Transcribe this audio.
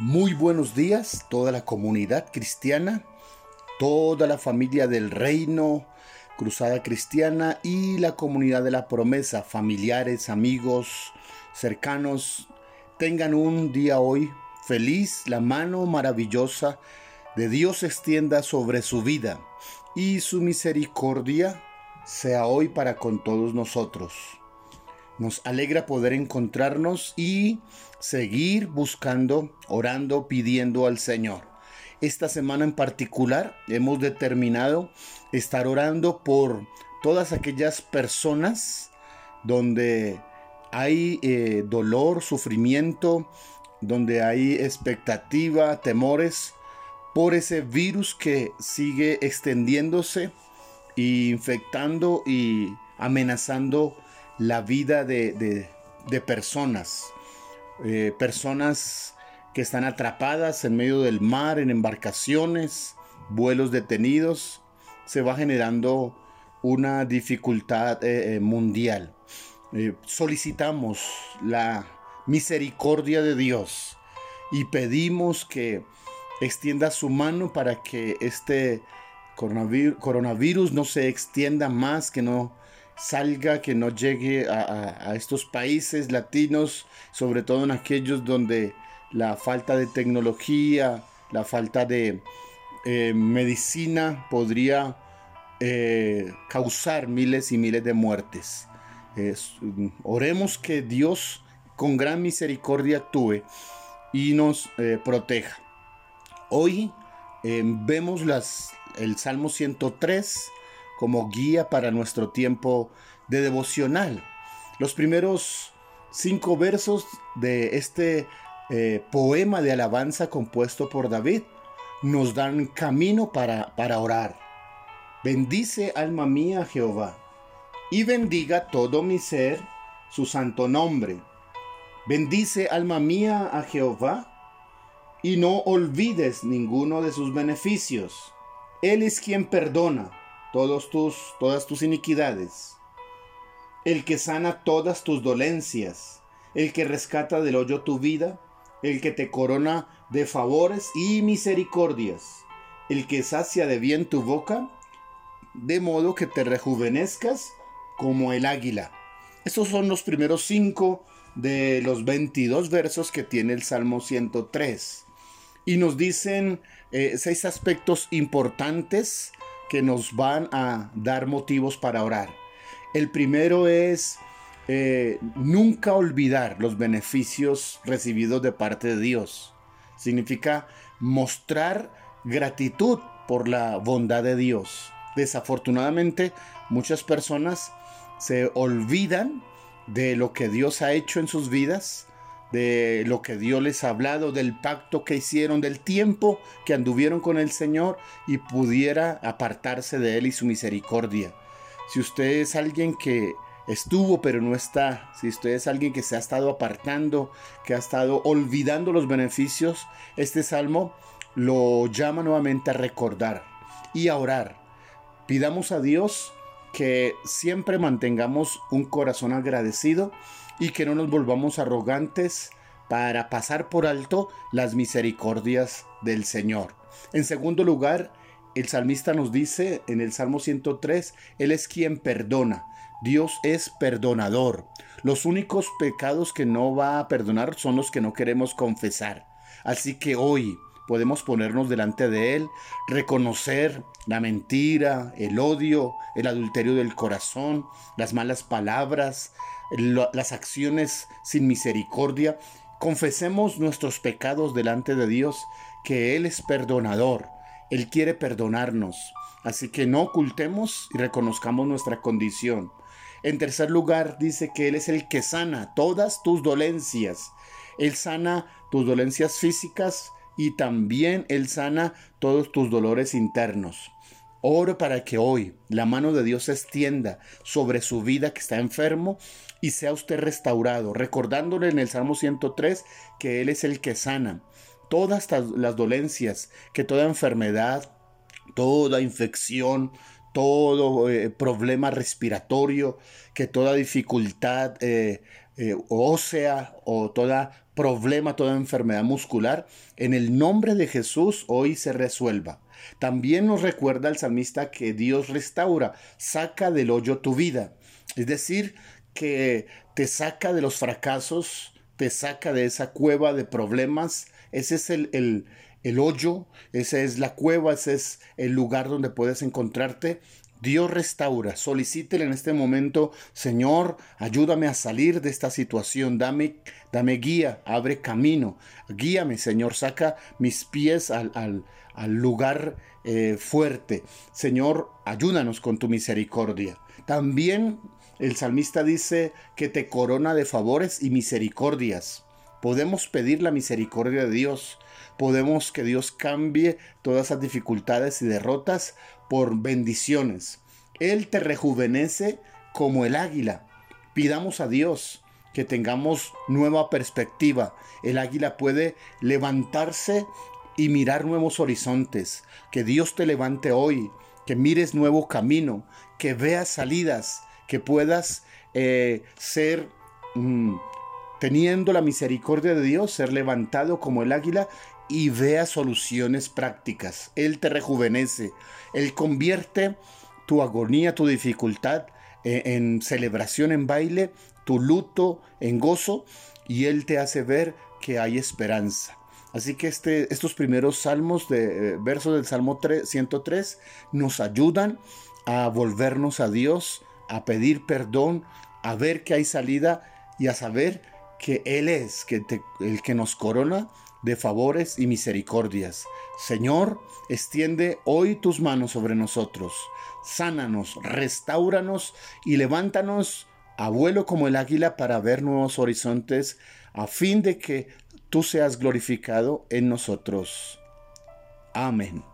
Muy buenos días, toda la comunidad cristiana, toda la familia del reino, Cruzada Cristiana y la comunidad de la promesa, familiares, amigos, cercanos, tengan un día hoy feliz, la mano maravillosa de Dios extienda sobre su vida y su misericordia sea hoy para con todos nosotros. Nos alegra poder encontrarnos y seguir buscando, orando, pidiendo al Señor. Esta semana en particular hemos determinado estar orando por todas aquellas personas donde hay eh, dolor, sufrimiento, donde hay expectativa, temores por ese virus que sigue extendiéndose e infectando y amenazando la vida de, personas, eh, personas que están atrapadas en medio del mar, en embarcaciones, vuelos detenidos, se va generando una dificultad eh, eh, mundial. solicitamos la misericordia de Dios y pedimos que extienda su mano para que este coronavirus no se extienda más, que no salga, que no llegue a, estos países latinos, sobre todo en aquellos donde la falta de tecnología, la falta de eh, medicina podría eh, causar miles y miles de muertes. oremos que Dios con gran misericordia actúe y nos eh, proteja. Hoy vemos las, el Salmo 103 como guía para nuestro tiempo de devocional. Los primeros cinco versos de este eh, poema de alabanza compuesto por David nos dan camino para, para orar. Bendice alma mía Jehová, y bendiga todo mi ser su santo nombre. Bendice alma mía a Jehová, y no olvides ninguno de sus beneficios. Él es quien perdona tus, todas tus iniquidades, el que sana todas tus dolencias, el que rescata del hoyo tu vida, el que te corona de favores y misericordias, el que sacia de bien tu boca, de modo que te rejuvenezcas como el águila. Estos son los primeros cinco de los 22 versos que tiene el Salmo 103. Y nos dicen eh, seis aspectos importantes que nos van a dar motivos para orar. El primero es eh, nunca olvidar los beneficios recibidos de parte de Dios. Significa mostrar gratitud por la bondad de Dios. Desafortunadamente, muchas personas se olvidan de lo que Dios ha hecho en sus vidas de lo que Dios les ha hablado, del pacto que hicieron, del tiempo que anduvieron con el Señor y pudiera apartarse de Él y su misericordia. Si usted es alguien que estuvo pero no está, si usted es alguien que se ha estado apartando, que ha estado olvidando los beneficios, este salmo lo llama nuevamente a recordar y a orar. Pidamos a Dios que siempre mantengamos un corazón agradecido y que no nos volvamos arrogantes para pasar por alto las misericordias del Señor. En segundo lugar, el salmista nos dice en el Salmo 103, Él es quien perdona. Dios es perdonador. Los únicos pecados que no va a perdonar son los que no queremos confesar. Así que hoy podemos ponernos delante de Él, reconocer la mentira, el odio, el adulterio del corazón, las malas palabras, las acciones sin misericordia. Confesemos nuestros pecados delante de Dios, que Él es perdonador. Él quiere perdonarnos. Así que no ocultemos y reconozcamos nuestra condición. En tercer lugar, dice que Él es el que sana todas tus dolencias. Él sana tus dolencias físicas, y también Él sana todos tus dolores internos. Oro para que hoy la mano de Dios se extienda sobre su vida que está enfermo y sea usted restaurado, recordándole en el Salmo 103 que Él es el que sana todas las dolencias, que toda enfermedad, toda infección, todo eh, problema respiratorio, que toda dificultad eh, eh, ósea o toda problema, toda enfermedad muscular, en el nombre de Jesús hoy se resuelva. También nos recuerda el salmista que Dios restaura, saca del hoyo tu vida. Es decir, que te saca de los fracasos, te saca de esa cueva de problemas. Ese es el, el, el hoyo, esa es la cueva, ese es el lugar donde puedes encontrarte Dios restaura. Solicítele en este momento, Señor, ayúdame a salir de esta situación. Dame, dame guía, abre camino. Guíame, Señor, saca mis pies al, al, lugar eh, fuerte. Señor, ayúdanos con tu misericordia. También el salmista dice que te corona de favores y misericordias. Podemos pedir la misericordia de Dios. Podemos que Dios cambie todas esas dificultades y derrotas por bendiciones. Él te rejuvenece como el águila. Pidamos a Dios que tengamos nueva perspectiva. El águila puede levantarse y mirar nuevos horizontes. Que Dios te levante hoy, que mires nuevo camino, que veas salidas, que puedas eh, ser, mm, teniendo la misericordia de Dios, ser levantado como el águila y vea soluciones prácticas. Él te rejuvenece. Él convierte tu agonía, tu dificultad eh, en, celebración, en baile, tu luto en gozo y Él te hace ver que hay esperanza. Así que este, estos primeros salmos eh, versos del Salmo 103 nos ayudan a volvernos a Dios, a pedir perdón, a ver que hay salida y a saber que Él es que el que nos corona de favores y misericordias. Señor, extiende hoy tus manos sobre nosotros, sánanos, restauranos y levántanos a vuelo como el águila para ver nuevos horizontes, a fin de que tú seas glorificado en nosotros. Amén.